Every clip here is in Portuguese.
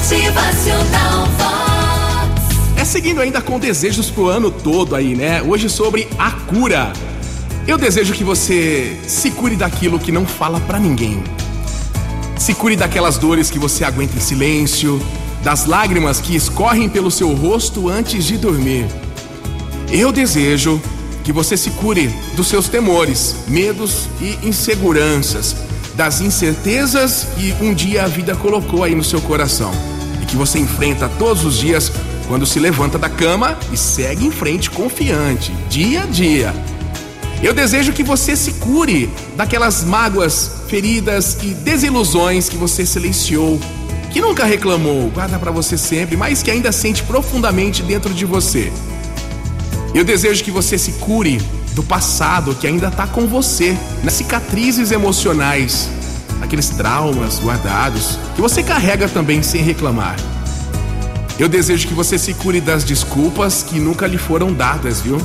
Motivacional Vox. É seguindo ainda com desejos pro ano todo aí, né? Hoje sobre a cura. Eu desejo que você se cure daquilo que não fala pra ninguém. Se cure daquelas dores que você aguenta em silêncio, das lágrimas que escorrem pelo seu rosto antes de dormir. Eu desejo que você se cure dos seus temores, medos e inseguranças, das incertezas que um dia a vida colocou aí no seu coração e que você enfrenta todos os dias quando se levanta da cama e segue em frente confiante, dia a dia. Eu desejo que você se cure daquelas mágoas, feridas e desilusões que você silenciou, que nunca reclamou, guarda para você sempre, mas que ainda sente profundamente dentro de você. Eu desejo que você se cure do passado que ainda está com você, nas cicatrizes emocionais, aqueles traumas guardados que você carrega também sem reclamar. Eu desejo que você se cure das desculpas que nunca lhe foram dadas, viu?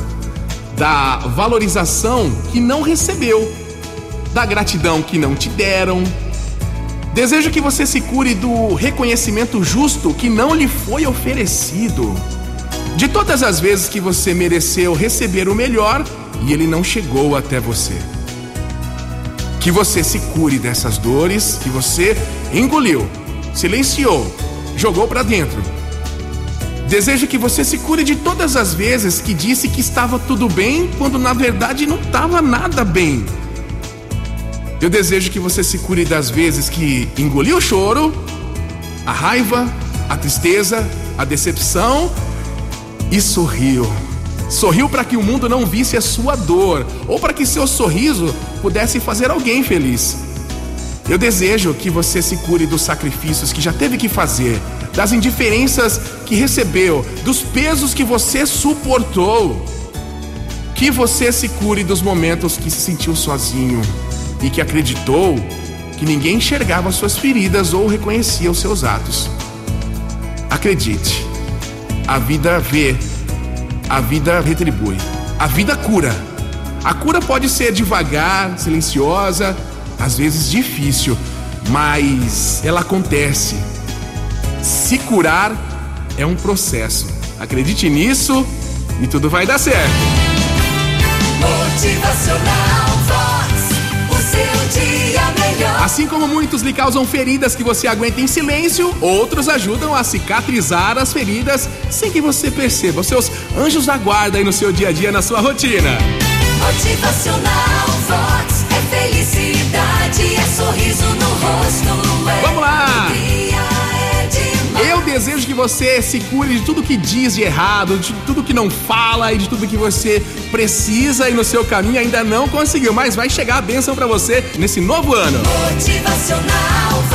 Da valorização que não recebeu, da gratidão que não te deram. Desejo que você se cure do reconhecimento justo que não lhe foi oferecido. De todas as vezes que você mereceu receber o melhor e ele não chegou até você. Que você se cure dessas dores que você engoliu, silenciou, jogou para dentro. Desejo que você se cure de todas as vezes que disse que estava tudo bem quando na verdade não estava nada bem. Eu desejo que você se cure das vezes que engoliu o choro, a raiva, a tristeza, a decepção e sorriu. Sorriu para que o mundo não visse a sua dor ou para que seu sorriso pudesse fazer alguém feliz. Eu desejo que você se cure dos sacrifícios que já teve que fazer, das indiferenças que recebeu, dos pesos que você suportou. Que você se cure dos momentos que se sentiu sozinho e que acreditou que ninguém enxergava suas feridas ou reconhecia os seus atos. Acredite, a vida vê, a vida retribui, a vida cura. A cura pode ser devagar, silenciosa, às vezes difícil, mas ela acontece. Se curar é um processo. Acredite nisso e tudo vai dar certo. Motivacional Assim como muitos lhe causam feridas que você aguenta em silêncio, outros ajudam a cicatrizar as feridas sem que você perceba. Os seus anjos da guarda aí no seu dia a dia, na sua rotina. Motivacional Vox. É felicidade, é você se cure de tudo que diz de errado, de tudo que não fala e de tudo que você precisa e no seu caminho ainda não conseguiu, mas vai chegar a bênção pra você nesse novo ano. Motivacional.